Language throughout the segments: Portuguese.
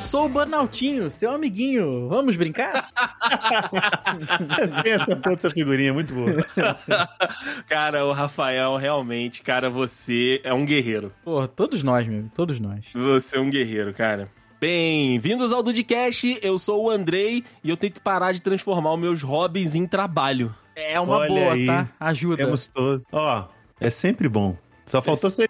Sou o Banaltinho, seu amiguinho. Vamos brincar? Tem essa porra dessa figurinha, muito boa. cara, o Rafael, realmente, cara, você é um guerreiro. Pô, todos nós, meu, todos nós. Você é um guerreiro, cara. Bem-vindos ao Dudcast, eu sou o Andrei e eu tenho que parar de transformar os meus hobbies em trabalho. É uma Olha boa, aí. tá? Ajuda. Temos todos. Ó, é sempre bom. Só faltou você.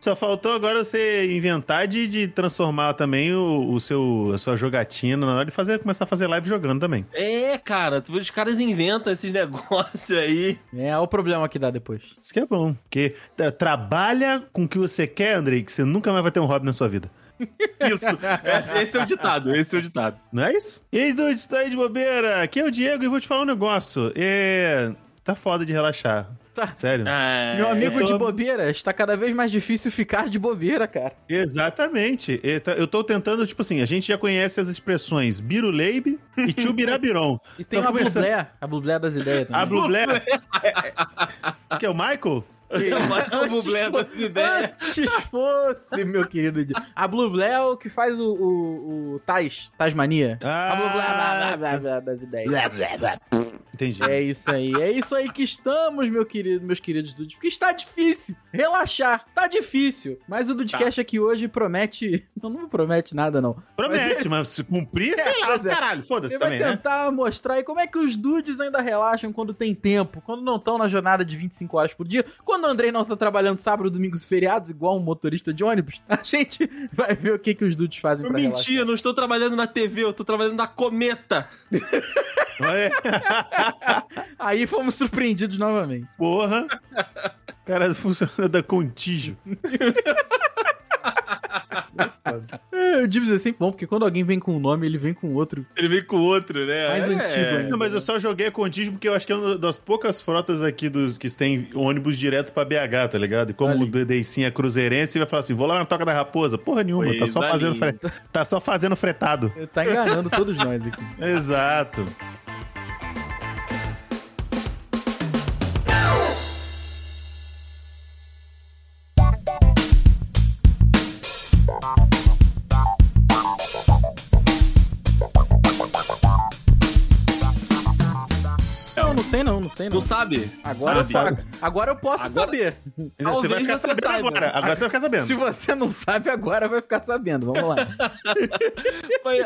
Só faltou agora você inventar de, de transformar também o, o seu, a sua jogatina na hora de fazer, começar a fazer live jogando também. É, cara, os caras inventam esses negócios aí. É, olha o problema que dá depois. Isso que é bom. Porque tra- trabalha com o que você quer, Andrei, que você nunca mais vai ter um hobby na sua vida. Isso. Esse, esse é o ditado, esse é o ditado. Não é isso? E aí, dudes, tá aí de bobeira? Aqui é o Diego e vou te falar um negócio. É. Tá foda de relaxar. Tá. Sério? Ah, Meu amigo tô- de bobeira, está cada vez mais difícil ficar de bobeira, cara. Exatamente. Eu tô tentando, tipo assim, a gente já conhece as expressões biruleibe e tchubirabiron. E tem Tô uma conversando- blublé, a blublé das ideias também. A Blublé... É, é- que é o Michael? Michael Bublé das ideias. Antes fosse, meu querido. A Blublé é o que faz o, o, o Tais, Tasmania. Ah, A Blublé blá, blá, blá, blá, das ideias. Entendi. É isso aí, é isso aí que estamos, meu querido, meus queridos dudes. Porque está difícil relaxar, tá difícil. Mas o Dudcast aqui hoje promete. Não, não promete nada, não. Promete, mas se cumprir, sei lá, é. caralho, foda-se Ele vai também, né? tentar mostrar aí como é que os dudes ainda relaxam quando tem tempo, quando não estão na jornada de 25 horas por dia, quando o Andrei não tá trabalhando sábado, domingos e feriados, igual um motorista de ônibus. A gente vai ver o que, que os dudes fazem Eu pra menti, eu não estou trabalhando na TV, eu tô trabalhando na Cometa. Olha, relaxar. Aí fomos surpreendidos novamente. porra. Cara, funciona da Contígio. É, o Dibs é sempre bom, porque quando alguém vem com um nome, ele vem com outro. Ele veio com outro, né? Mais É. antigo ainda. Não, mas eu só joguei a Contígio porque eu acho que é uma das poucas frotas aqui dos que tem ônibus direto pra BH, tá ligado? E como Ali. o Deicinho é cruzeirense, ele vai falar assim: vou lá na Toca da Raposa. Porra nenhuma, tá só, fazendo fre... tá só fazendo fretado. Tá enganando todos nós aqui. Exato. Sei não, não sei não. Não sabe? Agora, eu, Sabe. sa- agora eu posso Agora- saber. Você Talvez vai ficar você sabendo saiba. agora. Agora você vai ficar sabendo. Se você não sabe, agora vai ficar sabendo. Vamos lá. Mas...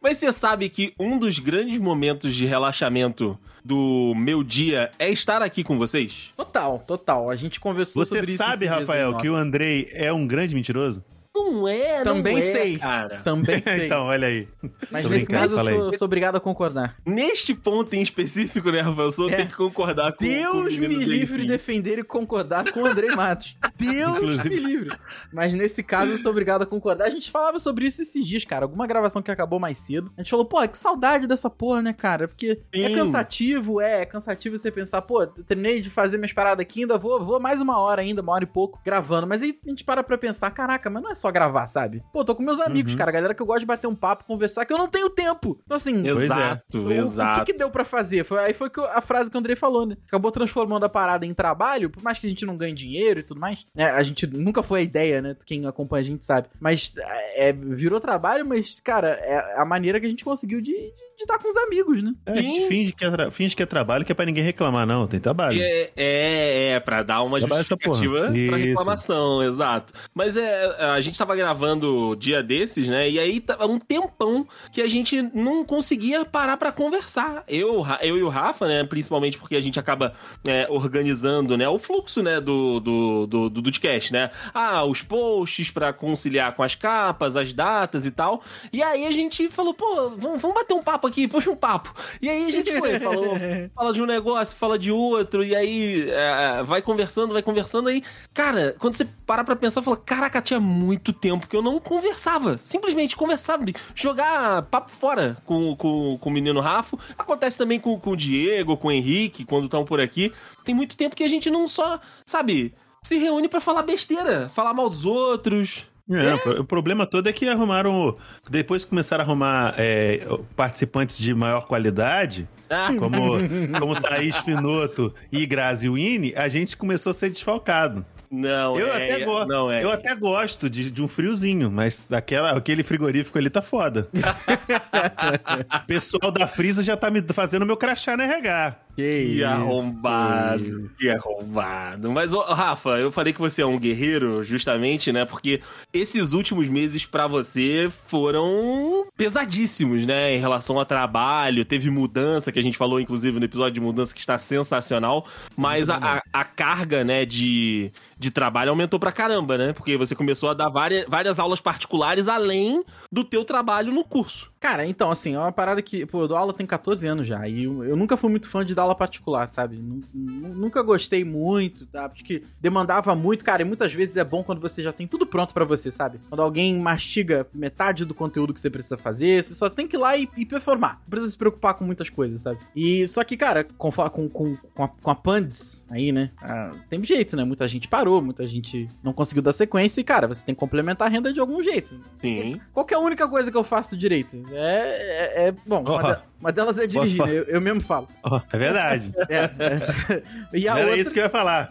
Mas você sabe que um dos grandes momentos de relaxamento do meu dia é estar aqui com vocês? Total, total. A gente conversou Você sobre isso. sabe, esses dias Rafael, aí, que o Andrei é um grande mentiroso? Não é, Também não é, sei. cara. Também sei. então, olha aí. Mas tô nesse caso eu sou, sou obrigado a concordar. Neste ponto em específico, né, Rafael? Eu só É. tenho que concordar com, com o Deus menino me livre de defender e concordar com o Andrei Matos. Deus Inclusive- me livre. Mas nesse caso eu sou obrigado a concordar. A gente falava sobre isso esses dias, cara. Alguma gravação que acabou mais cedo. A gente falou, pô, que saudade dessa porra, né, cara? Porque é Sim. cansativo, é, é cansativo você pensar, pô, eu terminei de fazer minhas paradas aqui, ainda vou, vou mais uma hora ainda, uma hora e pouco, gravando. Mas aí a gente para pra pensar, caraca, mas não é só gravar, sabe? Pô, tô com meus amigos, Uhum. cara, galera que eu gosto de bater um papo, conversar, que eu não tenho tempo. Então assim, é. Exato, o- exato. O que, que deu pra fazer? Foi, aí foi que eu- a frase que o Andrei falou, né? Acabou transformando a parada em trabalho, por mais que a gente não ganhe dinheiro e tudo mais. É, a gente nunca foi a ideia, né? Quem acompanha a gente sabe. Mas é, virou trabalho, mas, cara, é a maneira que a gente conseguiu de estar com os amigos, né? É, a gente finge que, é tra- finge que é trabalho, que é pra ninguém reclamar, não. Tem trabalho. É, é, é, pra dar uma essa porra. justificativa pra reclamação, exato. Mas é, a gente tava gravando dia desses, né? E aí tava um tempão que a gente não conseguia parar pra conversar. Eu, eu e o Rafa, né? Principalmente porque a gente acaba é, organizando, né? O fluxo, né? Do, do, do, do Dudcast, né? Ah, os posts pra conciliar com as capas, as datas e tal. E aí a gente falou, pô, vamos, vamos bater um papo papo aqui, puxa um papo. E aí a gente foi, falou, fala de um negócio, fala de outro, e aí é, vai conversando, vai conversando, aí, cara, quando você para pra pensar, fala, caraca, tinha muito tempo que eu não conversava. Simplesmente conversava, jogar papo fora com, com, com o menino Rafa. Acontece também com, com o Diego, com o Henrique, quando estão por aqui. Tem muito tempo que a gente não só, sabe, se reúne para falar besteira, falar mal dos outros. É, O problema todo é que arrumaram. Depois que começaram a arrumar é, participantes de maior qualidade, Ah, como, como Thaís Finoto e Grazi Winnie, a gente começou a ser desfalcado. não, Eu, é, até, go não é. eu até gosto de, de um friozinho, mas daquela, aquele frigorífico ali tá foda. o pessoal da Frisa já tá me fazendo meu crachá no RH. Que arrombado, que isso. que arrombado. Mas, ô, Rafa, eu falei que você é um guerreiro, justamente, né? Porque esses últimos meses pra você foram pesadíssimos, né? Em relação a trabalho, teve mudança, que a gente falou, inclusive, no episódio de mudança, que está sensacional. Mas a, a- a carga, né, de, de trabalho aumentou pra caramba, né? Porque você começou a dar várias, várias aulas particulares além do teu trabalho no curso. Cara, então, assim, é uma parada que, pô, eu dou aula tem 14 anos já, e eu, eu nunca fui muito fã de dar aula particular, sabe? Nu- nu- Nunca gostei muito, tá? Acho que demandava muito, cara, e muitas vezes é bom quando você já tem tudo pronto pra você, sabe? Quando alguém mastiga metade do conteúdo que você precisa fazer, você só tem que ir lá e, e performar. Não precisa se preocupar com muitas coisas, sabe? E só que, cara, com, com, com, com, a, com a Pandes aí, né? ah, tem jeito, né? Muita gente parou, muita gente não conseguiu dar sequência, e, cara, você tem que complementar a renda de algum jeito. Sim. Qual que é a única coisa que eu faço direito? É. é, é- bom, uma, Ó. uma delas é dirigir, né? Eu, eu mesmo falo. Ó, é verdade. É, é. E a Era outra. isso que eu ia falar.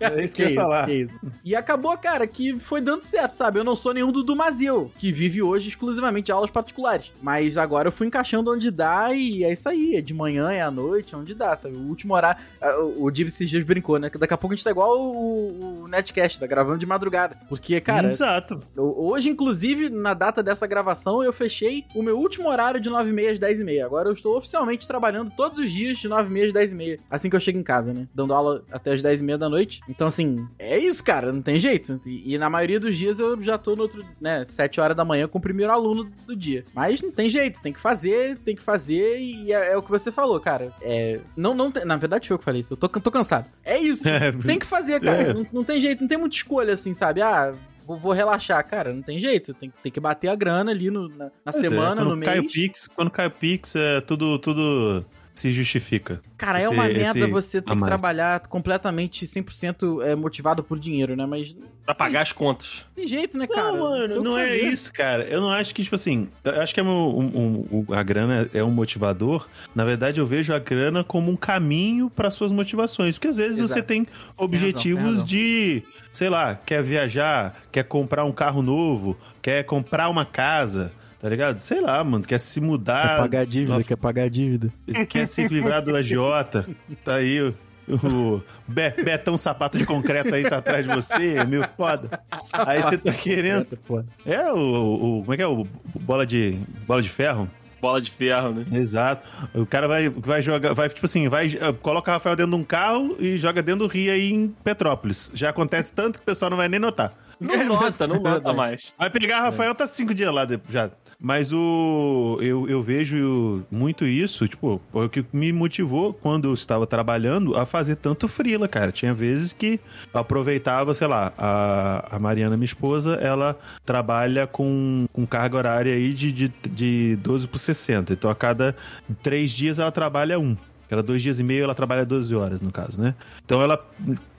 Era isso que, eu ia falar. que. E acabou, cara, que foi dando certo, sabe? Eu não sou nenhum do Dumazeu, que vive hoje exclusivamente de aulas particulares. Mas agora eu fui encaixando onde dá e é isso aí. É de manhã, é à noite, onde dá, sabe? O último horário. ah, O Div esses dias brincou, né? Que daqui a pouco a gente tá igual o, o Netcast, tá gravando de madrugada. Porque, cara, Exato. Hoje, inclusive, na data dessa gravação, eu fechei o meu último horário de 9h30 às 10h30. Agora eu estou oficialmente trabalhando todos os dias de 9h30 às 10h30. Assim que eu chego em casa, né? Dando aula até as 10h30 da noite. Então, assim, é isso, cara. Não tem jeito. E, e na maioria dos dias eu já tô no outro, né? 7 horas da manhã com o primeiro aluno do dia. Mas não tem jeito. Tem que fazer, tem que fazer. E é, é o que você falou, cara. É. Não, não tem- Na verdade, foi eu que falei isso. Eu tô, tô cansado. É isso. É, Tem que fazer, cara. É. Não, não tem jeito, não tem muita escolha assim, sabe? Ah, vou, vou relaxar. Cara, não tem jeito. Tem, tem que bater a grana ali no- na, na é, semana, quando no cai mês. o Pix, quando cai o Pix, é, tudo, tudo se justifica. Cara, é esse- uma merda esse você ter que trabalhar completamente 100% é, motivado por dinheiro, né? Mas Pra pagar as contas. tem jeito, né, cara? não, mano, Tem o que não é fazer. isso, cara. Eu não acho que, tipo assim, eu acho que é um- um- um- a grana é um motivador. Na verdade, eu vejo a grana como um caminho para suas motivações. Porque às vezes Exato. você tem objetivos tem razão. de, sei lá, quer viajar, quer comprar um carro novo, quer comprar uma casa. Tá ligado? Sei lá, mano, quer se mudar. Quer pagar dívida, Nossa. quer pagar dívida. quer se livrar do agiota. Tá aí o, o Be- Betão Sapato de Concreto aí tá atrás de você, meu foda. Aí você tá querendo. É o, o- Como é que é? O, o bola de. Bola de ferro? Bola de ferro, né? Exato. O cara vai, vai jogar. Vai, tipo assim, vai. eh, Coloca o Rafael dentro de um carro e joga dentro do rio aí em Petrópolis. Já acontece tanto que o pessoal não vai nem notar. Não nota, não nota mais. Vai pegar Rafael, tá cinco dias lá já. Mas o. Eu, eu vejo muito isso, tipo, o que me motivou quando eu estava trabalhando a fazer tanto frila, cara. Tinha vezes que aproveitava, sei lá, a, a Mariana, minha esposa, ela trabalha com, com carga horária aí de, de, de 12 por 60. Então a cada três dias ela trabalha um. Cada dois dias e meio ela trabalha 12 horas, no caso, né? Então ela,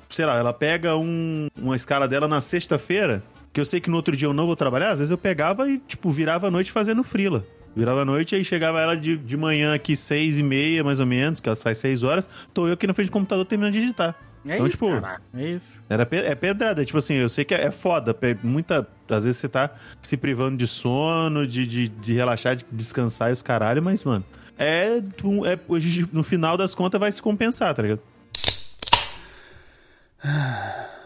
sei lá, ela pega um- uma escala dela na sexta-feira, que eu sei que no outro dia eu não vou trabalhar, às vezes eu pegava e, tipo, virava a noite fazendo frila. Virava a noite, aí chegava ela de, de manhã aqui, seis e meia, mais ou menos, que ela sai seis horas, tô eu aqui na frente do computador terminando de digitar. É Então, isso, tipo, cara. É isso. Era pe- é pedrada, tipo assim, eu sei que é, é foda, pe- muita, às vezes você tá se privando de sono, de, de, de relaxar, de descansar e os caralho, mas, mano, é, é no final das contas vai se compensar, tá ligado?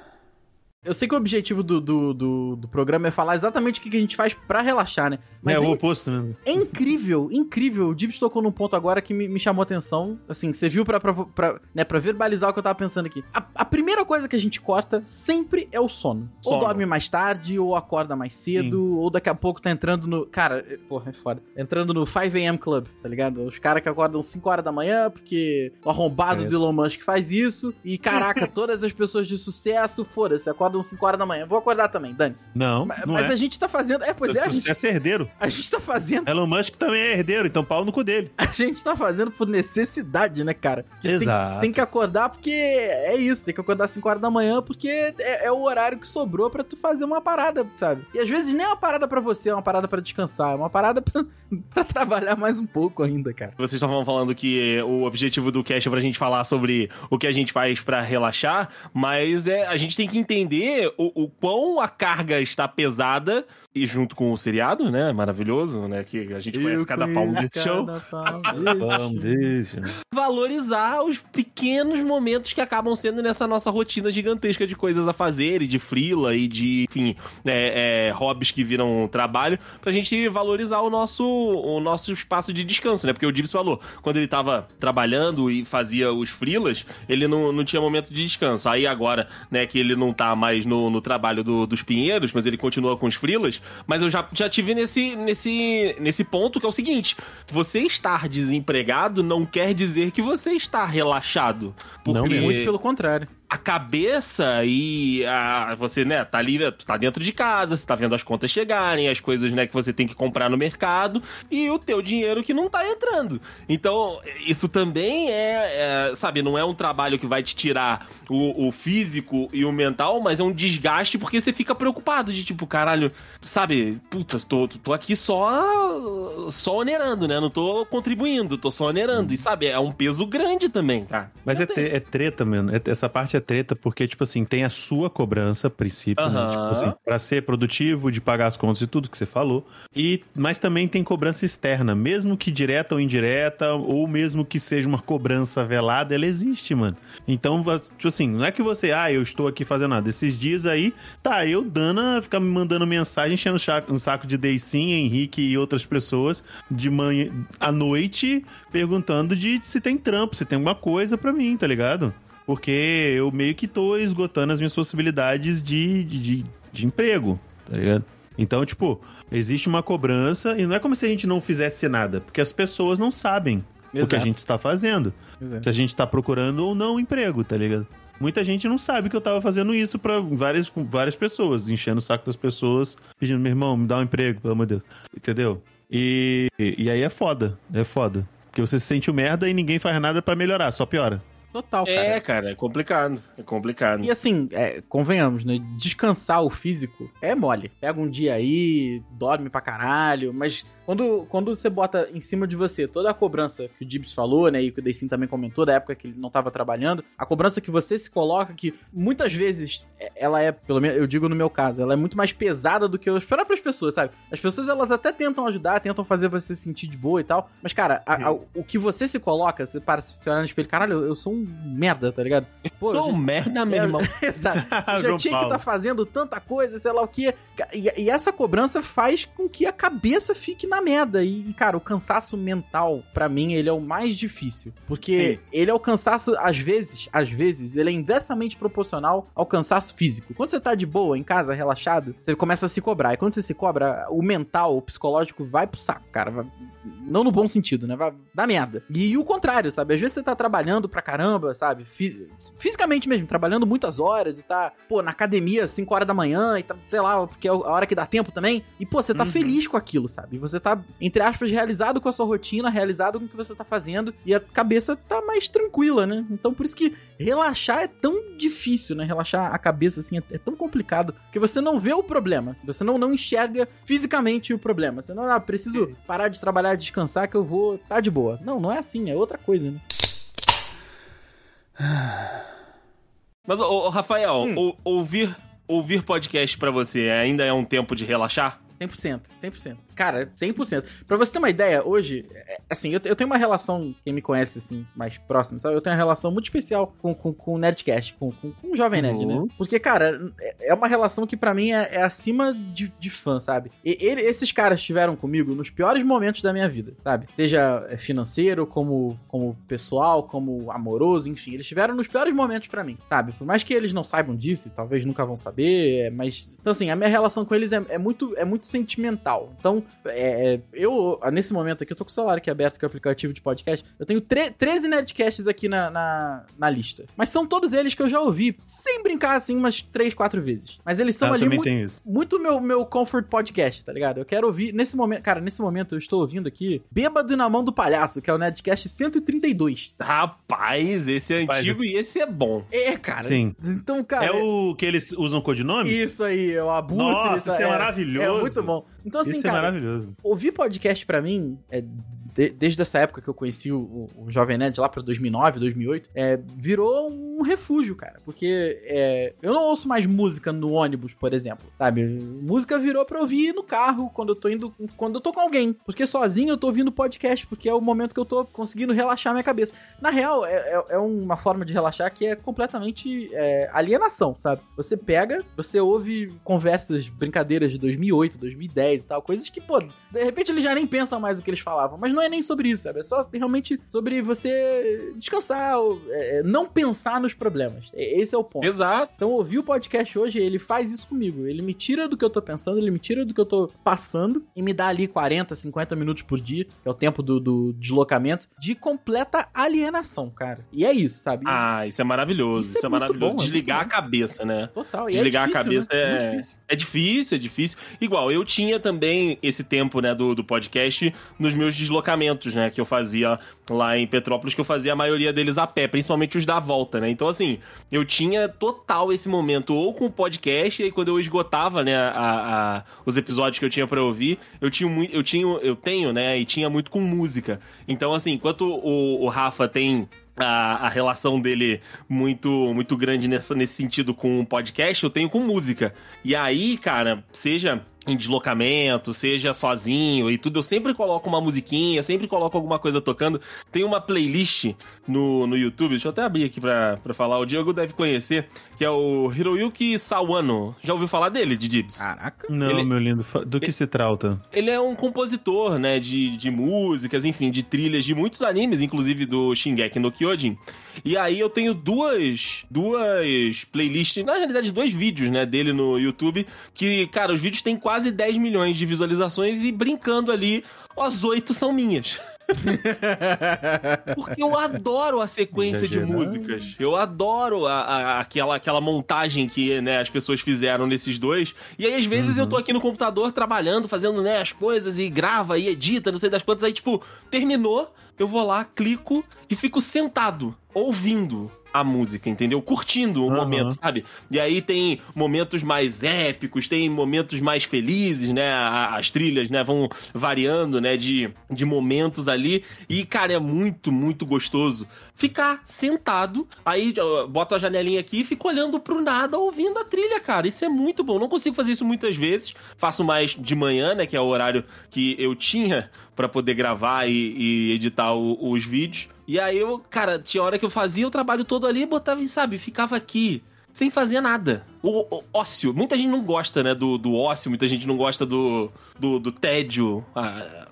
Eu sei que o objetivo do, do, do, do programa é falar exatamente o que que a gente faz pra relaxar, né? Mas é o é, oposto, né? é incrível, incrível. O Dibs tocou num ponto agora que me, me chamou a atenção. Assim, você viu pra, pra, pra, né, pra verbalizar o que eu tava pensando aqui. A, a primeira coisa que a gente corta sempre é o sono. Ou Sono. dorme mais tarde, ou acorda mais cedo, ou daqui a pouco tá entrando no. Cara, é- porra, é foda. Entrando no 5am Club, tá ligado? Os caras que acordam 5 horas da manhã, porque o arrombado É. do Elon Musk faz isso. E caraca, todas as pessoas de sucesso, foda-se, acordam 5 horas da manhã. Vou acordar também, dane-se. Não, Mas, não mas é. a gente tá fazendo. É, pois é, a gente, é herdeiro. a gente tá fazendo. Elon Musk também é herdeiro, então pau no cu dele. A gente tá fazendo por necessidade, né, cara? Que tem- Exato. Tem, que acordar porque é isso, tem que acordar 5 horas da manhã porque é, é o horário que sobrou pra tu fazer uma parada, sabe? E às vezes nem é uma parada pra você, é uma parada pra descansar, é uma parada pra, pra trabalhar mais um pouco ainda, cara. Vocês estavam falando que o objetivo do cast é pra gente falar sobre o que a gente faz pra relaxar, mas é, a gente tem que entender o, o quão a carga está pesada, e junto com o seriado, né? Maravilhoso, né? Que a gente conhece cada palmo desse show. Cada palmo desse Vamos, deixa. Valorizar os pequenos momentos que acabam sendo nessa nossa rotina gigantesca de coisas a fazer, e de frila, e de, enfim, é, é, hobbies que viram trabalho, pra gente valorizar o nosso, o nosso espaço de descanso, né? Porque o Gibbs falou, quando ele tava trabalhando e fazia os frilas, ele não, não tinha momento de descanso. Aí agora, né, que ele não tá mais no, no trabalho do- dos Pinheiros, mas ele continua com os frilas, mas eu já, já tive nesse, nesse, nesse ponto que é o seguinte: você estar desempregado não quer dizer que você está relaxado. Não Porque mesmo. Muito pelo contrário. A cabeça e a, você, né, tá ali, tu tá dentro de casa, você tá vendo as contas chegarem, as coisas, né, que você tem que comprar no mercado e o teu dinheiro que não tá entrando. Então, isso também é, é, sabe, não é um trabalho que vai te tirar o, o físico e o mental, mas é um desgaste porque você fica preocupado de tipo, caralho, sabe, puta, tô, tô aqui só só onerando, né, não tô contribuindo, tô só onerando. E sabe, é um peso grande também, cara. Mas é, tre- é treta, mano. É- essa parte é treta porque, tipo assim, tem a sua cobrança, a princípio, né? Aham. Tipo assim, pra ser produtivo, de pagar as contas e tudo que você falou. E, mas também tem cobrança externa, mesmo que direta ou indireta, ou mesmo que seja uma cobrança velada, ela existe, mano. Então, tipo assim, não é que você, ah, eu estou aqui fazendo nada. Esses dias aí, tá, eu, Dana, fica me mandando mensagem, enchendo um saco de Deicin, Henrique e outras pessoas de manhã à noite, perguntando de se tem trampo, se tem alguma coisa pra mim, tá ligado? Porque eu meio que tô esgotando as minhas possibilidades de, de, de, emprego, tá ligado? Então, tipo, existe uma cobrança e não é como se a gente não fizesse nada, porque as pessoas não sabem o que a Exato. gente está fazendo. Se a gente tá procurando ou não emprego, tá ligado? Muita gente não sabe que eu tava fazendo isso pra várias, várias pessoas, enchendo o saco das pessoas, pedindo, meu irmão, me dá um emprego, pelo amor de Deus. Entendeu? E, e aí é foda, é foda. Porque você se sente o merda e ninguém faz nada pra melhorar, só piora. Total, cara. É, cara, é complicado. É complicado. E assim, é, convenhamos, né? Descansar o físico é mole. Pega um dia aí, dorme pra caralho, mas quando, quando você bota em cima de você toda a cobrança que o Gibbs falou, né? E que o Deicin também comentou, da época que ele não tava trabalhando, a cobrança que você se coloca, que muitas vezes é- ela é, pelo menos eu digo no meu caso, ela é muito mais pesada do que as próprias pessoas, sabe? As pessoas elas até tentam ajudar, tentam fazer você se sentir de boa e tal, mas cara, a- a- o que você se coloca, você para se olhar no espelho, caralho, eu, sou um merda, tá ligado? Pô, Sou um merda, meu É, irmão. Exato. Eu já tinha que estar fazendo tanta coisa, sei lá o quê. E, e essa cobrança faz com que a cabeça fique na merda. E, e, cara, o cansaço mental, pra mim, ele é o mais difícil. Porque ele é o cansaço, às vezes, às vezes, ele é inversamente proporcional ao cansaço físico. Quando você tá de boa, em casa, relaxado, você começa a se cobrar. E quando você se cobra, o mental, o psicológico vai pro saco, cara. Vai- não no bom sentido, né? Vai dar merda. E, o contrário, sabe? Às vezes você tá trabalhando pra caramba, sabe? Fi- fisicamente mesmo, trabalhando muitas horas e tá, pô, na academia, 5 horas da manhã e tá, sei lá, porque é a hora que dá tempo também. E, pô, você tá Uhum. feliz com aquilo, sabe? Você tá, entre aspas, realizado com a sua rotina, realizado com o que você tá fazendo e a cabeça tá mais tranquila, né? Então, por isso que relaxar é tão difícil, né? Relaxar a cabeça, assim, é, é tão complicado, porque você não vê o problema, você não, não enxerga fisicamente o problema. Você não, ah, preciso parar de trabalhar, descansar, que eu vou tá de boa. Não, não é assim, é outra coisa, né? Mas, ô, ô, Rafael, Hum. ou- ouvir, ouvir podcast pra você ainda é um tempo de relaxar? 100%, 100%. Cara, 100%. Pra você ter uma ideia, hoje, é, assim, eu, eu tenho uma relação, quem me conhece, assim, mais próximo, sabe? Eu tenho uma relação muito especial com, com, com o Nerdcast, com, com, com o Jovem Nerd, Uhum. né? Porque, cara, é é uma relação que pra mim é, é acima de, de fã, sabe? E ele- esses caras estiveram comigo nos piores momentos da minha vida, sabe? Seja é, financeiro, como, como pessoal, como amoroso, enfim. Eles estiveram nos piores momentos pra mim, sabe? Por mais que eles não saibam disso, e talvez nunca vão saber, mas... Então, assim, a minha relação com eles é, é muito, é muito sentimental. Então, é, eu, nesse momento aqui, eu tô com o celular aqui aberto, que é o aplicativo de podcast. Eu tenho tre 13 Nerdcasts aqui na, na, na lista. Mas são todos eles que eu já ouvi, sem brincar, assim, umas 3, 4 vezes. Mas eles são Ah, ali também muito, muito meu, meu comfort podcast, tá ligado? Eu quero ouvir, nesse momento, cara, nesse momento eu estou ouvindo aqui Bêbado na Mão do Palhaço, que é o Nerdcast 132. Rapaz, esse é Rapaz, antigo esse- e esse é bom. É, cara. Sim. Então, cara... É o que eles usam codinome? Isso aí, é o Abutre. Nossa, tá- isso é maravilhoso. É muito bom. Então, assim, Isso é cara, maravilhoso. ouvir podcast pra mim, é, de- desde essa época que eu conheci o, o- Jovem Nerd lá pra 2009, 2008, é, virou um refúgio, cara. Porque é, eu não ouço mais música no ônibus, por exemplo, sabe? Música virou pra ouvir no carro, quando eu tô indo, quando eu tô com alguém. Porque sozinho eu tô ouvindo podcast, porque é o momento que eu tô conseguindo relaxar minha cabeça. Na real, é, é- é uma forma de relaxar que é completamente é, alienação, sabe? Você pega, você ouve conversas, brincadeiras de 2008, 2010 e tal, coisas que, pô, de repente eles já nem pensam mais o que eles falavam, mas não é nem sobre isso, sabe? É só realmente sobre você descansar, é, é, não pensar nos problemas. E- Esse é o ponto. Exato. Então, ouvir o podcast hoje, ele faz isso comigo. Ele me tira do que eu tô pensando, ele me tira do que eu tô passando e me dá ali 40, 50 minutos por dia, que é o tempo do, do deslocamento, de completa alienação, cara. E é isso, sabe? Ah, isso é maravilhoso. Isso Isso, é é, maravilhoso. bom, é Desligar a cabeça, né? Total. E Desligar é difícil, a cabeça né? é... Muito difícil. É difícil, é difícil. Igual, eu tinha também esse tempo, né, do, do podcast nos meus deslocamentos, né, que eu fazia lá em Petrópolis, que eu fazia a maioria deles a pé, principalmente os da volta, né? Então, assim, eu tinha total esse momento ou com o podcast, e aí quando eu esgotava, né, a, a- os episódios que eu tinha pra ouvir, eu tinha muito, eu tinha, eu tenho, né, e tinha muito com música. Então, assim, enquanto o, o Rafa tem a, a relação dele muito muito grande nessa, nesse sentido com o podcast, eu tenho com música. E aí, cara, seja em deslocamento, seja sozinho e tudo, eu sempre coloco uma musiquinha, sempre coloco alguma coisa tocando. Tem uma playlist no, no YouTube, deixa eu até abrir aqui pra, pra falar, o Diego deve conhecer, que é o Hiroyuki Sawano. Já ouviu falar dele, Didibs? Caraca. Não, Ele- meu lindo. Do que se trata? Ele é um compositor, né, de, de músicas, enfim, de trilhas de muitos animes, inclusive do Shingeki no Kyojin. E aí eu tenho duas, duas playlists, na realidade dois vídeos, né, dele no YouTube, que, cara, os vídeos têm quase 10 milhões de visualizações e brincando ali, as oito são minhas. Porque eu adoro a sequência de músicas. Eu adoro a, a- aquela, aquela montagem que né, as pessoas fizeram nesses dois. E aí, às vezes, eu tô aqui no computador trabalhando, fazendo né, as coisas e grava e edita, não sei das quantas. Aí, tipo, terminou, eu vou lá, clico e fico sentado, ouvindo a música, entendeu? Curtindo o Aham. momento, sabe? E aí tem momentos mais épicos, tem momentos mais felizes, né? As trilhas, né, vão variando, né, de, de momentos ali. E, cara, é muito, muito gostoso ficar sentado, aí ó, boto a janelinha aqui e fico olhando pro nada, ouvindo a trilha, cara. Isso é muito bom. Não consigo fazer isso muitas vezes. Faço mais de manhã, né, que é o horário que eu tinha pra poder gravar e, e editar o- os vídeos. E aí eu, cara, tinha hora que eu fazia o trabalho todo ali, botava e, sabe, ficava aqui sem fazer nada. O, o ócio. Muita gente não gosta, né, do, do ócio, muita gente não gosta do, do, do tédio. Ah,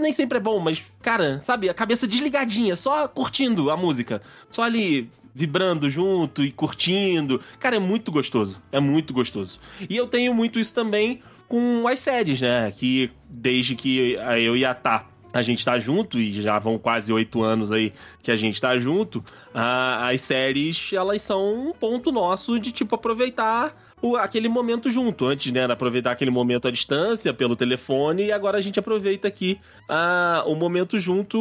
nem sempre é bom, mas, cara, sabe, a cabeça desligadinha, só curtindo a música. Só ali vibrando junto e curtindo. Cara, é muito gostoso. É muito gostoso. E eu tenho muito isso também com as séries, né? Que desde que eu e a Tá a gente tá junto, e já vão quase oito anos aí que a gente tá junto, as séries, elas são um ponto nosso de, tipo, aproveitar o- aquele momento junto. Antes, né, era aproveitar aquele momento à distância, pelo telefone, e agora a gente aproveita aqui ah, o momento junto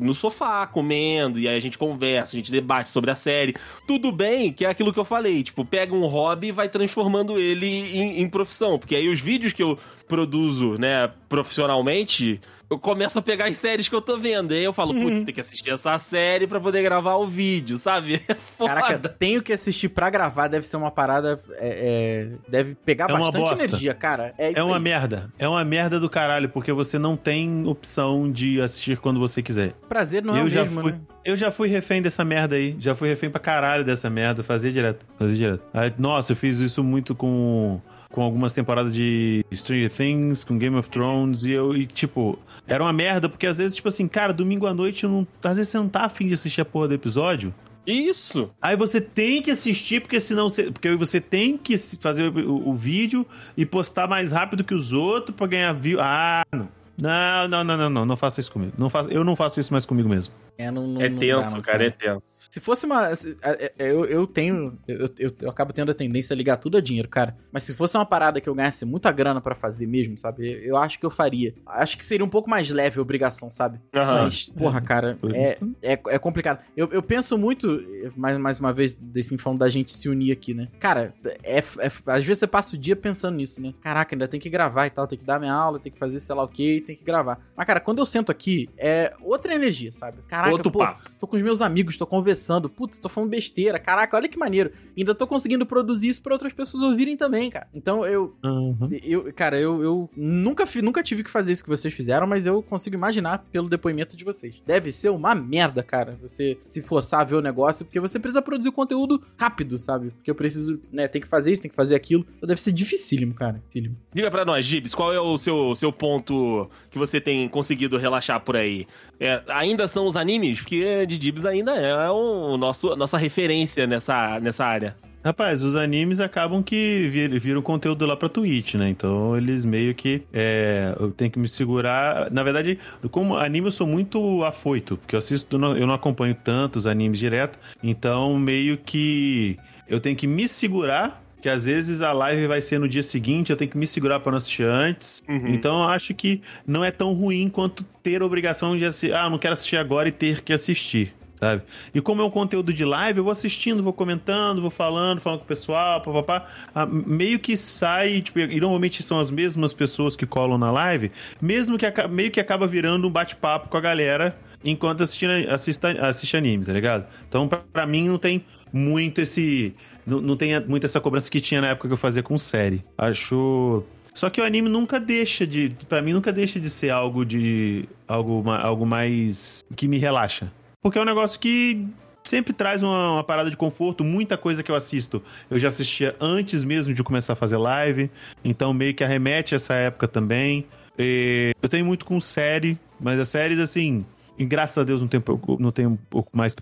no sofá, comendo, e aí a gente conversa, a gente debate sobre a série. Tudo bem que é aquilo que eu falei, tipo, pega um hobby e vai transformando ele em, em profissão. Porque aí os vídeos que eu produzo, né, profissionalmente, eu começo a pegar as séries que eu tô vendo. E aí eu falo, putz, tem que assistir essa série pra poder gravar o vídeo, sabe? É foda. Caraca, tenho que assistir pra gravar, deve ser uma parada. é, é, deve pegar É uma bastante bosta. energia, cara. É, isso É uma aí. merda. É uma merda do caralho, porque você não tem opção de assistir quando você quiser. Prazer não é eu o já mesmo, fui, né? eu já fui refém dessa merda aí. Já fui refém pra caralho dessa merda. Fazia direto. Fazia direto. Aí, nossa, eu fiz isso muito com, com algumas temporadas de Stranger Things, com Game of Thrones. E eu, e, tipo, era uma merda, porque às vezes, tipo assim, cara, domingo à noite, eu não, às vezes você não tá afim de assistir a porra do episódio. Isso. Aí você tem que assistir, porque senão você. Porque você tem que fazer o, o vídeo e postar mais rápido que os outros pra ganhar view. Ah, não. Não, não, não, não, não, não faça isso comigo. Não faça, eu não faço isso mais comigo mesmo. É, não, não- É tenso, dá, cara, é tenso. Se fosse uma. se- é, é, Eu, eu tenho. Eu, eu, eu acabo tendo a tendência a ligar tudo a dinheiro, cara. Mas se fosse uma parada que eu ganhasse muita grana pra fazer mesmo, sabe? Eu, eu acho que eu faria. Acho que seria um pouco mais leve a obrigação, sabe? Aham. Mas, porra, cara, é, é, é complicado. Eu, eu penso muito, mais, mais uma vez, desse falando da gente se unir aqui, né? Cara, é, é- às vezes você passa o dia pensando nisso, né? Caraca, ainda tem que gravar e tal, tem que dar minha aula, tem que fazer sei lá o que, tem que gravar. Mas, cara, quando eu sento aqui, é outra energia, sabe? Caraca, Outro pô, papo. tô com os meus amigos, tô conversando, puta, tô falando besteira, caraca, olha que maneiro. Ainda tô conseguindo produzir isso pra outras pessoas ouvirem também, cara. Então eu, Uhum. eu, cara, eu, eu nunca, fi- nunca tive que fazer isso que vocês fizeram, mas eu consigo imaginar pelo depoimento de vocês. Deve ser uma merda, cara, você se forçar a ver o negócio, porque você precisa produzir conteúdo rápido, sabe? Porque eu preciso, né, tem que fazer isso, tem que fazer aquilo. Então deve ser dificílimo, cara. Dificílimo. Diga pra nós, Gibbs, qual é o seu, seu ponto que você tem conseguido relaxar por aí? É, ainda são os animes? Porque de Gibbs ainda é o nosso, nossa referência nessa, nessa área. Rapaz, os animes acabam que vir- viram conteúdo lá pra Twitch, né? Então eles meio que. É, eu tenho que me segurar. Na verdade, como anime eu sou muito afoito, porque eu assisto, eu não- eu não acompanho tantos animes direto. Então meio que eu tenho que me segurar. Que às vezes a live vai ser no dia seguinte, eu tenho que me segurar pra não assistir antes. Uhum. Então eu acho que não é tão ruim quanto ter a obrigação de assistir. Ah, não quero assistir agora e ter que assistir. Sabe? E como é um conteúdo de live, eu vou assistindo, vou comentando, vou falando, falando com o pessoal, papapá. Ah, meio que sai, tipo, e normalmente são as mesmas pessoas que colam na live, mesmo que meio que acaba virando um bate-papo com a galera enquanto assistindo, assista, assiste anime, tá ligado? Então, pra mim, não tem muito esse. Não, não tem muito essa cobrança que tinha na época que eu fazia com série. Acho. Só que o anime nunca deixa de. Pra mim, nunca deixa de ser algo de. Algo, algo mais. que me relaxa. Porque é um negócio que sempre traz uma, uma parada de conforto. Muita coisa que eu assisto eu já assistia antes mesmo de começar a fazer live. Então meio que arremete essa época também. E eu tenho muito com série, mas as séries, assim. E graças a Deus não tenho, não tenho um pouco mais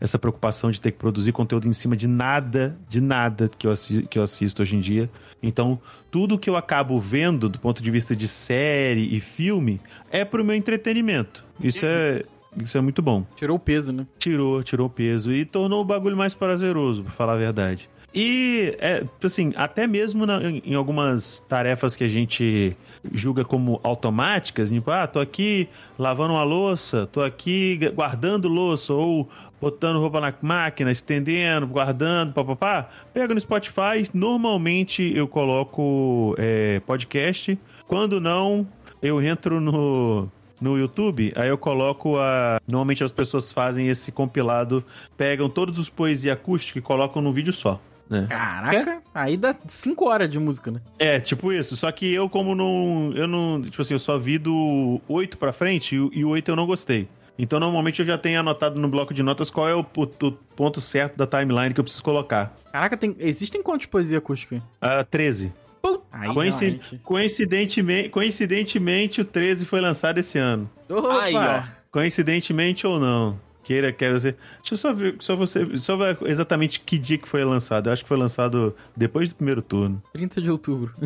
essa preocupação de ter que produzir conteúdo em cima de nada, de nada que eu, assi- que eu assisto hoje em dia. Então, tudo que eu acabo vendo do ponto de vista de série e filme é pro meu entretenimento. Isso é, isso é muito bom Tirou o peso, né? tirou, tirou o peso e tornou o bagulho mais prazeroso, pra falar a verdade. E, é, assim, até mesmo na- em, algumas tarefas que a gente julga como automáticas, tipo, ah, tô aqui lavando uma louça, tô aqui gu- guardando louça, ou botando roupa na máquina, estendendo, guardando, papapá, pega no Spotify, normalmente eu coloco é, podcast, quando não, eu entro no, no YouTube, aí eu coloco a. Normalmente as pessoas fazem esse compilado, pegam todos os poesia acústica e colocam num vídeo só. Né? Caraca, aí dá 5 horas de música, né? É, tipo isso. Só que eu, como não. Eu não. Tipo assim, eu só vi do 8 pra frente e, o- e o 8 eu não gostei. Então, normalmente eu já tenho anotado no bloco de notas qual é o, o- o ponto certo da timeline que eu preciso colocar. Caraca, tem, existem quantos poesia acústica? Ah, 13. Aí, Coincid- realmente. coincidentemente, coincidentemente, o 13 foi lançado esse ano. Opa! Aí, ó. Coincidentemente ou não. Queira, quero dizer. Deixa eu só ver, só você, só ver exatamente que dia que foi lançado. Eu acho que foi lançado depois do primeiro turno. 30 de outubro.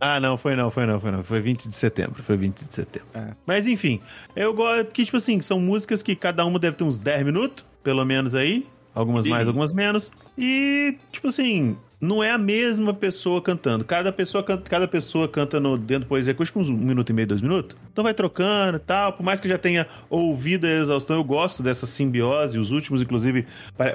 Ah, não, foi não, foi não, foi não. Foi 20 de setembro, foi 20 de setembro. É. Mas enfim, eu gosto, porque tipo assim, são músicas que cada uma deve ter uns 10 minutos, pelo menos aí. Algumas mais, Isso. algumas menos. E, tipo assim, não é a mesma pessoa cantando. Cada pessoa canta, cada pessoa canta no, dentro do Poesia Acústica uns um minuto e meio, dois minutos. Então vai trocando e tal. Por mais que já tenha ouvido a exaustão, eu gosto dessa simbiose. Os últimos, inclusive,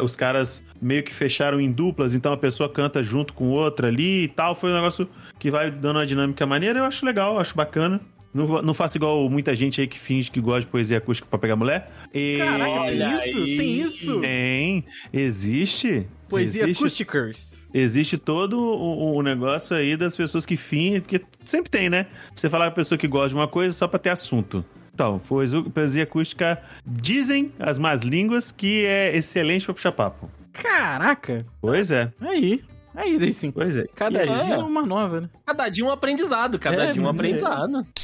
os caras meio que fecharam em duplas, então a pessoa canta junto com outra ali e tal. Foi um negócio que vai dando uma dinâmica maneira. Eu acho legal, acho bacana. Não, não faço igual muita gente aí que finge que gosta de poesia acústica pra pegar mulher. E... Caraca, tem isso? Aí. Tem isso? Tem. Existe. Poesia existe, acústicas. Existe todo o, o, negócio aí das pessoas que fingem, porque sempre tem, né? Você falar com a pessoa que gosta de uma coisa só pra ter assunto. Então, poesia acústica dizem as más línguas que é excelente pra puxar papo. Caraca! Pois é. Aí. Aí, daí sim. Pois é. Cada dia é uma nova, né? Cada dia um aprendizado, cada é, dia um aprendizado. É.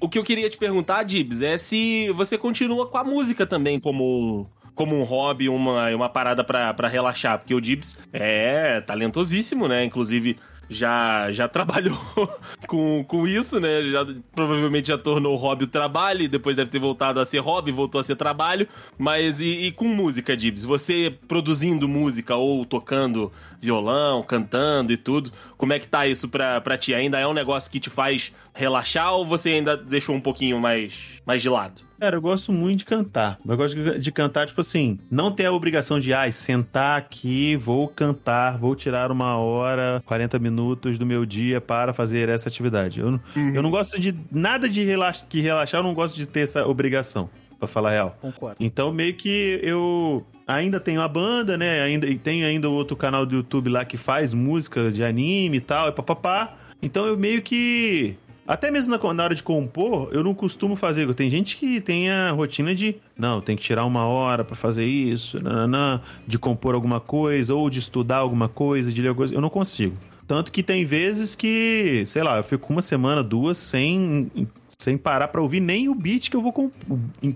O que eu queria te perguntar, Dibs, é se você continua com a música também como um, como um hobby, uma, uma parada para relaxar. Porque o Dibs é talentosíssimo, né? Inclusive, já, já trabalhou com, com isso, né? Já, provavelmente já tornou o hobby o trabalho, depois deve ter voltado a ser hobby, voltou a ser trabalho. Mas e, e com música, Dibs? Você produzindo música ou tocando violão, cantando e tudo, como é que tá isso pra, pra ti? Ainda é um negócio que te faz relaxar ou você ainda deixou um pouquinho mais, mais de lado? Cara, eu gosto muito de cantar. Eu gosto de, de cantar, tipo assim, não ter a obrigação de, ai, ah, sentar aqui, vou cantar, vou tirar uma hora, 40 minutos do meu dia para fazer essa atividade. Eu, uhum. eu não gosto de nada de relax, que relaxar, eu não gosto de ter essa obrigação para falar a real. Concordo. Então, meio que eu ainda tenho a banda, né? Ainda, e tem ainda outro canal do YouTube lá que faz música de anime e tal, e papapá. Então eu meio que até mesmo na, na, hora de compor, eu não costumo fazer. Tem gente que tem a rotina de, não, tem que tirar uma hora para fazer isso, nananã, de compor alguma coisa, ou de estudar alguma coisa, de ler alguma coisa. Eu não consigo. Tanto que tem vezes que, sei lá, eu fico uma semana, duas, sem, sem parar para ouvir nem o beat que eu vou,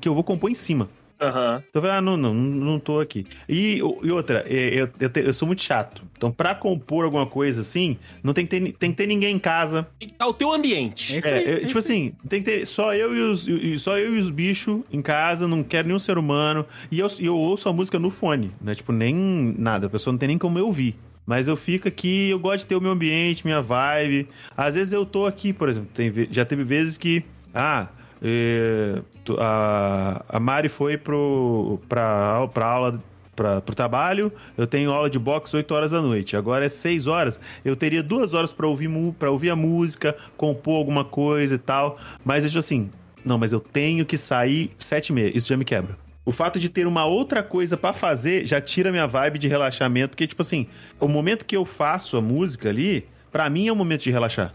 que eu vou compor em cima. Uhum. Então eu falei, ah, não, não, não tô aqui. E, e outra, é, eu, eu, eu, sou muito chato. Então, pra compor alguma coisa assim, não tem que ter, tem que ter ninguém em casa. Tem que estar o teu ambiente. É, aí, é, é tipo assim, tem que ter só eu e os, só eu e os bichos em casa, não quero nenhum ser humano. E eu, eu ouço a música no fone, né? Tipo, nem nada. A pessoa não tem nem como eu ouvir. Mas eu fico aqui, eu gosto de ter o meu ambiente, minha vibe. Às vezes eu tô aqui, por exemplo, tem, já teve vezes que. Ah, e, a, a Mari foi pro, pra, pra aula para o trabalho, eu tenho aula de boxe 8 horas da noite. Agora é 6 horas. Eu teria duas horas para ouvir, pra ouvir a música, compor alguma coisa e tal. Mas eu assim, não, mas eu tenho que sair 7 e meia. Isso já me quebra. O fato de ter uma outra coisa para fazer já tira minha vibe de relaxamento, porque, tipo assim, o momento que eu faço a música ali, para mim é um momento de relaxar.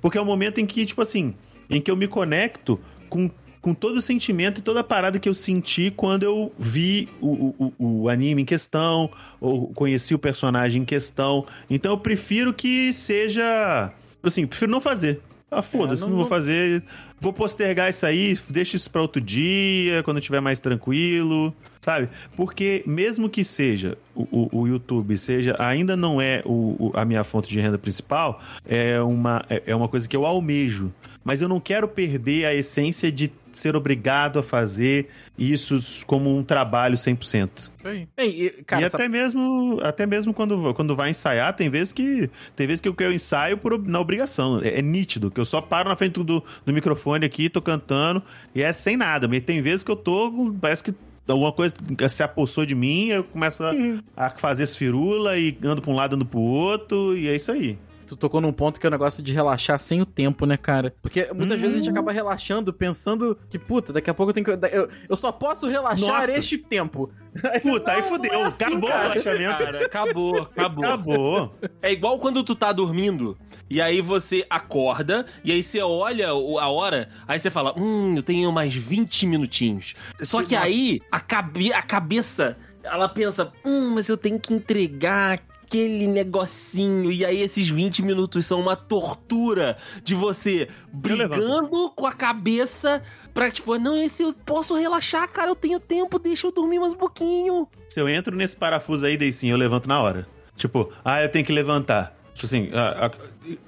Porque é o um momento em que, tipo assim, em que eu me conecto com com todo o sentimento e toda a parada que eu senti quando eu vi o, o, o, anime em questão, ou conheci o personagem em questão. Então eu prefiro que seja. Assim, prefiro não fazer. Ah, foda-se, é, não, não, vou fazer. Vou postergar isso aí, deixa isso pra outro dia, quando eu estiver mais tranquilo, sabe? Porque mesmo que seja o, o, o YouTube, seja ainda não é o, a minha fonte de renda principal, é uma, é, é uma coisa que eu almejo mas eu não quero perder a essência de ser obrigado a fazer isso como um trabalho 100%. Ei, e, cara, e até mesmo até mesmo quando, quando vai ensaiar, tem vezes que tem vezes que eu, eu ensaio por, na obrigação. É, é, nítido, que eu só paro na frente do, do microfone aqui, tô cantando, e é sem nada. Mas tem vezes que eu tô, parece que alguma coisa se apossou de mim, eu começo a, uhum. a fazer esfirula e ando pra um lado, ando pro outro, e é isso aí tu tocou num ponto que é o negócio de relaxar sem o tempo, né, cara? Porque muitas hum. vezes a gente acaba relaxando pensando que, puta, daqui a pouco eu tenho que. Eu, eu só posso relaxar Nossa. este tempo. Puta, aí fudeu. É assim, acabou cara. o relaxamento. Cara, acabou, acabou. Acabou. É igual quando tu tá dormindo e aí você acorda e aí você olha a hora, aí você fala, hum, eu tenho mais 20 minutinhos. Só que aí a, cabe a cabeça ela pensa, hum, mas eu tenho que entregar aquele negocinho. E aí esses 20 minutos são uma tortura de você brigando com a cabeça pra, tipo, não, esse eu posso relaxar, cara, eu tenho tempo, deixa eu dormir mais um pouquinho. Se eu entro nesse parafuso aí, daí sim, eu levanto na hora. Tipo, ah, eu tenho que levantar. Tipo assim, a, a,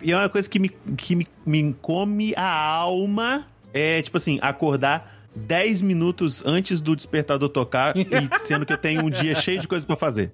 e é uma coisa que me, que me, me come a alma. É, tipo assim, acordar 10 minutos antes do despertador tocar, e sendo que eu tenho um dia cheio de coisas pra fazer.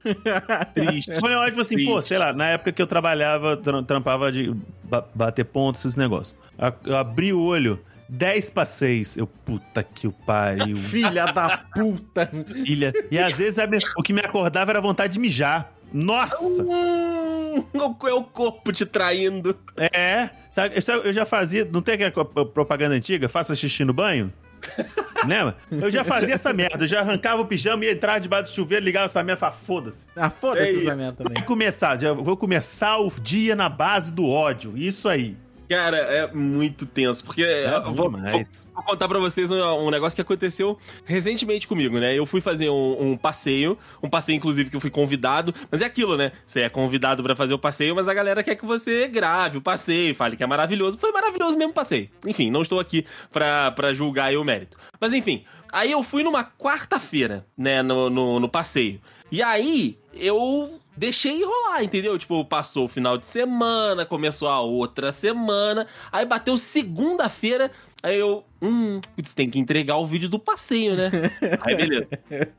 Triste. Quando eu olho, tipo assim, pô, Triste. sei lá, na época que eu trabalhava, tra- trampava de ba- bater pontos, esses negócios. Eu abri o olho, 10 pra 6. Eu, puta que o pariu. Filha da puta. Ilha. E às vezes o que me acordava era vontade de mijar. Nossa! Hum, é o corpo te traindo. É. Sabe, eu já fazia. Não tem aquela propaganda antiga? Faça xixi no banho? Lembra? Eu já fazia essa merda. Eu já arrancava o pijama, ia entrar debaixo do chuveiro, ligava essa merda e falava, foda-se. Ah, foda-se É essa merda também. Vai começar, já vou começar o dia na base do ódio. Isso aí. Cara, é muito tenso, porque eu ruim vou, demais. vou contar pra vocês um, um negócio que aconteceu recentemente comigo, né? Eu fui fazer um, um passeio, um passeio inclusive que eu fui convidado, mas é aquilo, né? Você é convidado pra fazer o passeio, mas a galera quer que você grave o passeio, fale que é maravilhoso. Foi maravilhoso mesmo o passeio. Enfim, não estou aqui pra, pra julgar o mérito. Mas enfim, aí eu fui numa quarta-feira, né, no, no, no passeio. E aí eu deixei rolar, entendeu? Tipo, passou o final de semana, começou a outra semana, aí bateu segunda-feira, aí eu, hum, putz, tem que entregar o vídeo do passeio, né? Aí beleza.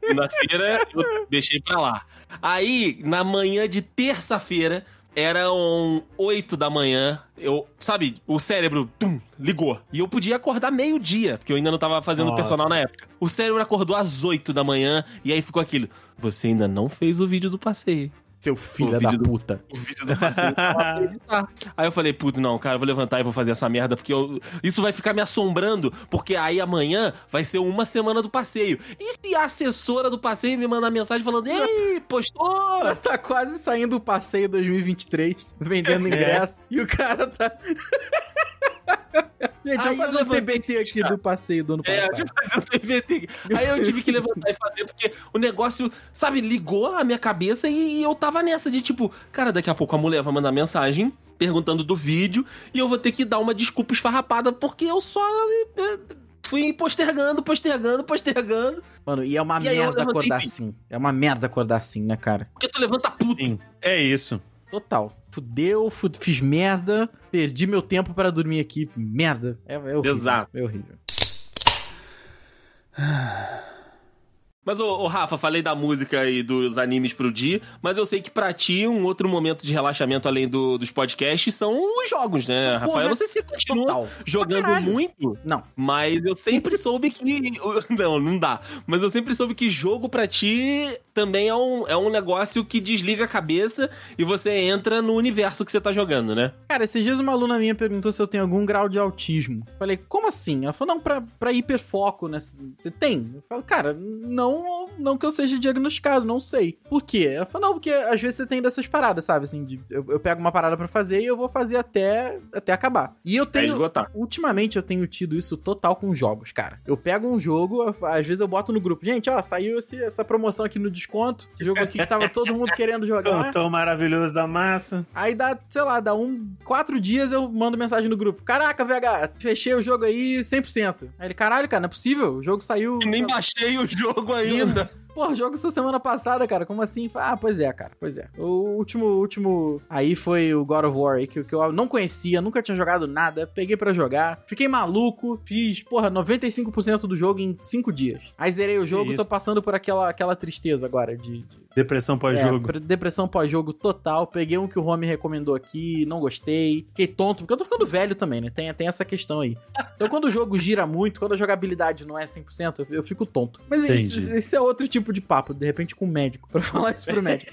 Segunda-feira eu deixei pra lá. Aí, na manhã de terça-feira, eram 8 da manhã, eu, sabe, o cérebro, tum, ligou. E eu podia acordar meio-dia, porque eu ainda não tava fazendo Nossa. personal na época. O cérebro acordou às 8 da manhã, e aí ficou aquilo, você ainda não fez o vídeo do passeio. Seu filho O da do- puta. O vídeo do. Aí eu falei, puto, não, cara, eu vou levantar e vou fazer essa merda, porque eu- isso vai ficar me assombrando, porque aí amanhã vai ser uma semana do passeio. E se a assessora do passeio me mandar mensagem falando, ei, postou? Ela tá quase saindo o passeio 2023, vendendo É. ingresso, e o cara tá. Gente, Aí vamos fazer eu um levantei, TBT aqui cara. do passeio do ano É, passado. de fazer o TVT. Aí eu tive que levantar e fazer, porque o negócio, sabe, ligou a minha cabeça e eu tava nessa de tipo, cara, daqui a pouco a mulher vai mandar mensagem perguntando do vídeo e eu vou ter que dar uma desculpa esfarrapada porque eu só eh, fui postergando, postergando, postergando. Mano, e é uma E eu merda acordar e- assim. É uma merda acordar assim, né, cara? Porque tu levanta puto. Sim, é isso. Total. Fudeu, fu- fiz merda, perdi meu tempo pra dormir aqui. Merda. É, é horrível. Exato. É horrível. Mas, ô, ô, Rafa, falei da música e dos animes pro dia, mas eu sei que pra ti um outro momento de relaxamento além do- dos podcasts são os jogos, né, Rafael? Porra, não sei se você continua Total. jogando muito, Não. mas eu sempre soube que. Não, não dá. Mas eu sempre soube que jogo pra ti também é um, é um negócio que desliga a cabeça e você entra no universo que você tá jogando, né? Cara, esses dias uma aluna minha perguntou se eu tenho algum grau de autismo. Falei, como assim? Ela falou, não, pra, pra hiperfoco, né? Você tem? Eu falo, cara, não, não que eu seja diagnosticado, não sei. Por quê? Ela falou, não, porque às vezes você tem dessas paradas, sabe? Assim, de- eu, eu pego uma parada pra fazer e eu vou fazer até, até acabar. E eu É tenho. esgotar. Ultimamente eu tenho tido isso total com jogos, cara. Eu pego um jogo, eu- às vezes eu boto no grupo. Gente, ó, saiu esse- essa promoção aqui no desconto. Esse jogo aqui que tava todo mundo querendo jogar. Tão, tão maravilhoso da massa. Aí dá, sei lá, dá um. Quatro dias eu mando mensagem no grupo. Caraca, VH, fechei o jogo aí 100%. Aí ele, caralho, cara, não é possível. O jogo saiu. E nem baixei o jogo ainda. Porra, jogo essa semana passada, cara. Como assim? Ah, pois é, cara. Pois é. O último, último. Aí foi o God of War aí, que, que eu não conhecia, nunca tinha jogado nada. Peguei pra jogar. Fiquei maluco. Fiz, porra, 95% do jogo em 5 dias. Aí zerei o jogo, isso. tô passando por aquela, aquela tristeza agora de- de, Depressão pós-jogo. é, pre- depressão pós-jogo total. Peguei um que o Rome recomendou aqui, não gostei. Fiquei tonto, porque eu tô ficando velho também, né? Tem, tem essa questão aí. Então, quando o jogo gira muito, quando a jogabilidade não é 100%, eu, eu fico tonto. Mas esse, esse é outro tipo de papo, de repente com o médico, pra falar isso pro médico.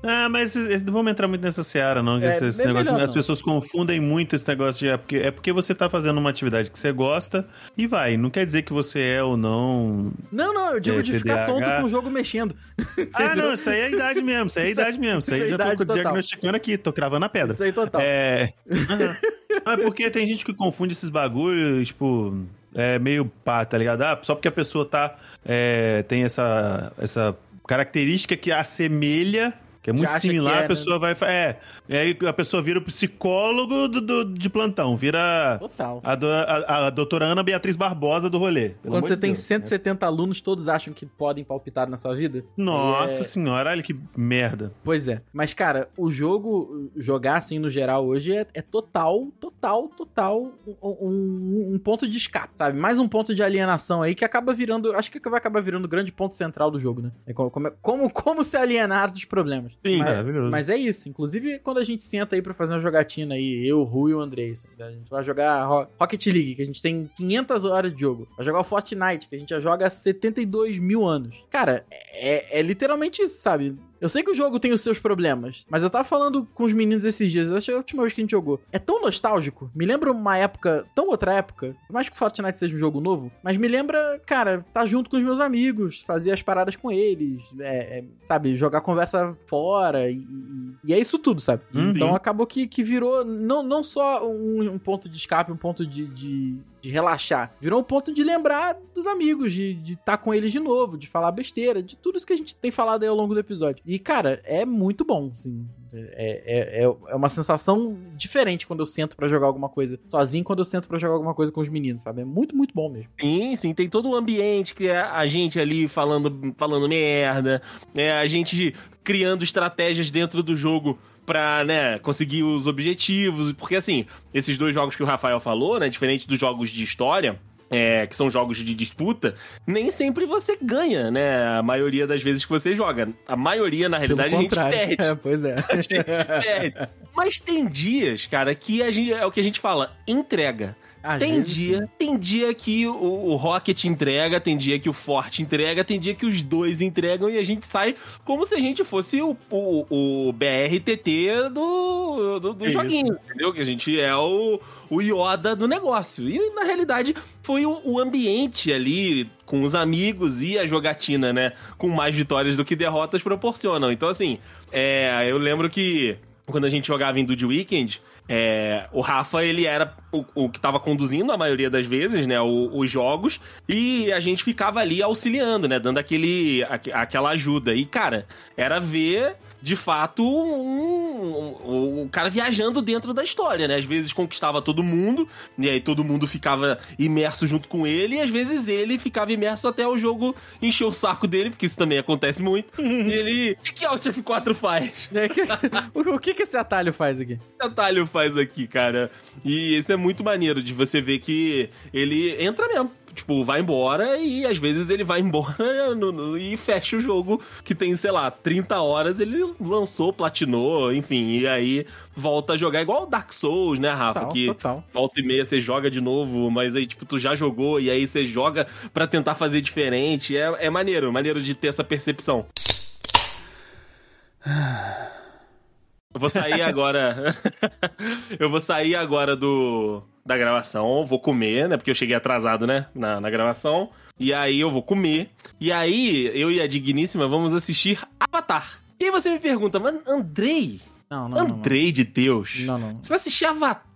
Ah, mas esses- não vamos entrar muito nessa seara, não. É, esse- negócio- melhor as não. pessoas confundem muito esse negócio de. É porque, é porque você tá fazendo uma atividade que você gosta e vai. Não quer dizer que você é ou não. Não, não, eu digo É, de ficar TDAH. tonto com o jogo mexendo. Ah, não, isso aí é a idade mesmo. Isso aí é a idade mesmo. Isso aí isso é já idade tô total. diagnosticando aqui, tô cravando a pedra. Isso aí total. É. Aham. Ah, porque tem gente que confunde esses bagulhos, tipo. É meio pá, tá ligado? Ah, só porque a pessoa tá. é, tem essa, essa característica que assemelha. Que é muito similar, que é, a pessoa vai. É. E aí a pessoa vira o psicólogo do, do- de plantão, vira Total. a, a- a doutora Ana Beatriz Barbosa do rolê. Quando você de tem Deus. 170 alunos, todos acham que podem palpitar na sua vida? Nossa É. senhora, olha que merda. Pois é. Mas, cara, o jogo, jogar assim no geral hoje é, é total, total, total um, um- ponto de escape, sabe? Mais um ponto de alienação aí que acaba virando. Acho que vai acabar virando o grande ponto central do jogo, né? É como, como, como, como se alienar dos problemas. Sim, mas, maravilhoso. mas é isso. Inclusive, quando a gente senta aí pra fazer uma jogatina aí, eu, o Rui e o Andrei, sabe? a gente vai jogar Ro- Rocket League, que a gente tem 500 horas de jogo. Vai jogar Fortnite, que a gente já joga há 72 mil anos. Cara, é, é literalmente isso, sabe? Eu sei que o jogo tem os seus problemas, mas eu tava falando com os meninos esses dias, acho que é a última vez que a gente jogou. É tão nostálgico, me lembra uma época, tão outra época, por mais que o Fortnite seja um jogo novo, mas me lembra, cara, tá junto com os meus amigos, fazer as paradas com eles, é, é, sabe, jogar conversa fora, e, e- é isso tudo, sabe? Uhum. Então acabou que, que virou não, não só um, um ponto de escape, um ponto de, de, de relaxar, virou um ponto de lembrar dos amigos, de estar com eles de novo, de falar besteira, de tudo isso que a gente tem falado aí ao longo do episódio. E, cara, é muito bom, assim. É, é, é, uma sensação diferente quando eu sento pra jogar alguma coisa sozinho, quando eu sento pra jogar alguma coisa com os meninos, sabe? É muito, muito bom mesmo. Sim, sim, tem todo o ambiente que é a gente ali falando, falando merda, é a gente criando estratégias dentro do jogo pra, né, conseguir os objetivos, porque assim, esses dois jogos que o Rafael falou, né, diferente dos jogos de história, é, que são jogos de disputa, nem sempre você ganha, né? A maioria das vezes que você joga. A maioria, na realidade, a gente perde. É, pois é. A gente perde. Mas tem dias, cara, que a gente, é o que a gente fala, entrega. Às Tem dia, sim. tem dia que o, o Rocket entrega, tem dia que o Forte entrega, tem dia que os dois entregam e a gente sai como se a gente fosse o, o, o BRTT do, do, do Isso. joguinho, entendeu? Que a gente é o, o Yoda do negócio. E na realidade foi o, o ambiente ali com os amigos e a jogatina, né? Com mais vitórias do que derrotas proporcionam. Então, assim, é, eu lembro que quando a gente jogava em Dude Weekend, é, o Rafa, ele era o, o que tava conduzindo a maioria das vezes, né, o- os jogos, e a gente ficava ali auxiliando, né, dando aquele, aque- aquela ajuda. E, cara, era ver, de fato, um, um- um cara viajando dentro da história, né? Às vezes conquistava todo mundo, e aí todo mundo ficava imerso junto com ele, e às vezes ele ficava imerso até o jogo encher o saco dele, porque isso também acontece muito. e ele... O que, Alt F4 faz? É o, o que, que esse atalho faz aqui? que atalho faz aqui, cara? E isso é muito maneiro de você ver que ele entra mesmo. Tipo, vai embora e às vezes ele vai embora no- no- e fecha o jogo que tem, sei lá, 30 horas, ele lançou, platinou, enfim, e aí volta a jogar igual o Dark Souls, né, Rafa? Total, que total. volta e meia você joga de novo, mas aí, tipo, tu já jogou e aí você joga pra tentar fazer diferente. É, é maneiro, maneiro de ter essa percepção. Eu vou sair agora. eu vou sair agora do da gravação, vou comer, né? Porque eu cheguei atrasado, né? Na, na gravação. E aí eu vou comer. E aí, eu e a Digníssima vamos assistir Avatar. E aí você me pergunta, mas Andrei? Não, não, não. Andrei de Deus. Não, não. Você vai assistir Avatar?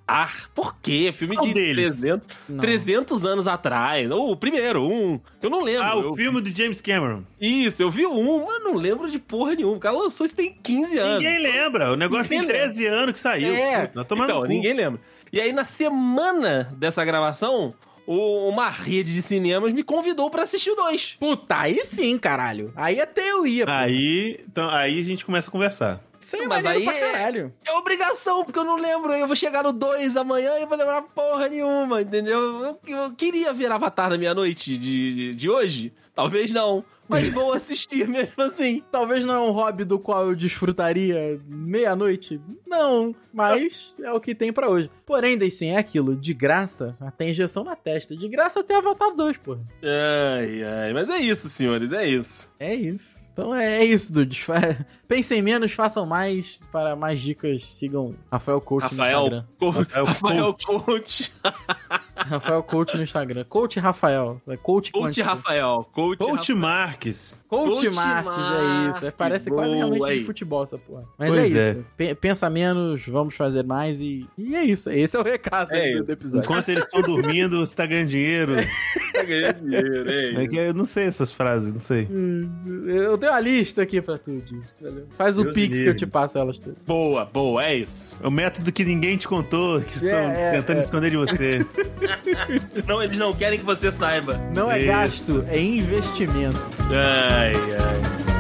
Por quê? Filme Qual de deles? 300, Não. 300 anos atrás. Ou o primeiro, um. Eu não lembro. Ah, o Eu- filme do James Cameron. Isso, eu vi um, mas não lembro de porra nenhuma. O cara lançou isso tem 15 anos. Ninguém lembra. O negócio Ninguém tem 13 anos que saiu. É, Puta, tá tomando então, cu. ninguém lembra. E aí, na semana dessa gravação, o- uma rede de cinemas me convidou pra assistir o 2. Puta, aí sim, caralho. Aí até eu ia. pô. Aí, então, aí a gente começa a conversar. Isso aí é mas aí pra é- caralho. É obrigação, porque eu não lembro. Eu vou chegar no 2 amanhã e vou lembrar porra nenhuma, entendeu? Eu, eu queria ver Avatar na meia-noite de, de hoje. Talvez não. Mas vou assistir mesmo assim. Talvez não é um hobby do qual eu desfrutaria meia-noite. Não, mas é o que tem pra hoje. Porém, daí sim, é aquilo. De graça, até injeção na testa. De graça até Avatar 2, porra. Ai, ai. Mas é isso, senhores, é isso. É isso. Então é, é isso, dudes. Pensem menos, façam mais. Para mais dicas, sigam Rafael Coach no Rafael, Instagram. Co- Rafael Rafael Coach. Rafael Coach no Instagram. Coach Rafael. É coach, coach Rafael. Coach, coach Rafael. Marques. Coach, coach Marques, Marques, é isso. É, parece Boa, quase realmente aí. de futebol essa porra. Mas pois é, é. isso. É. Pensa menos, vamos fazer mais e, e é isso. Esse é o recado é do, do episódio. Enquanto eles estão dormindo, você tá ganhando dinheiro. tá ganhando dinheiro, é, é que Eu não sei essas frases, não sei. Hum, eu tenho uma lista aqui pra tu, tá Faz o Pix que eu te passo elas todas. Boa, boa, é isso. O método que ninguém te contou, que estão tentando esconder de você. não, eles não querem que você saiba. Não é Isso. gasto, é investimento. Ai, ai.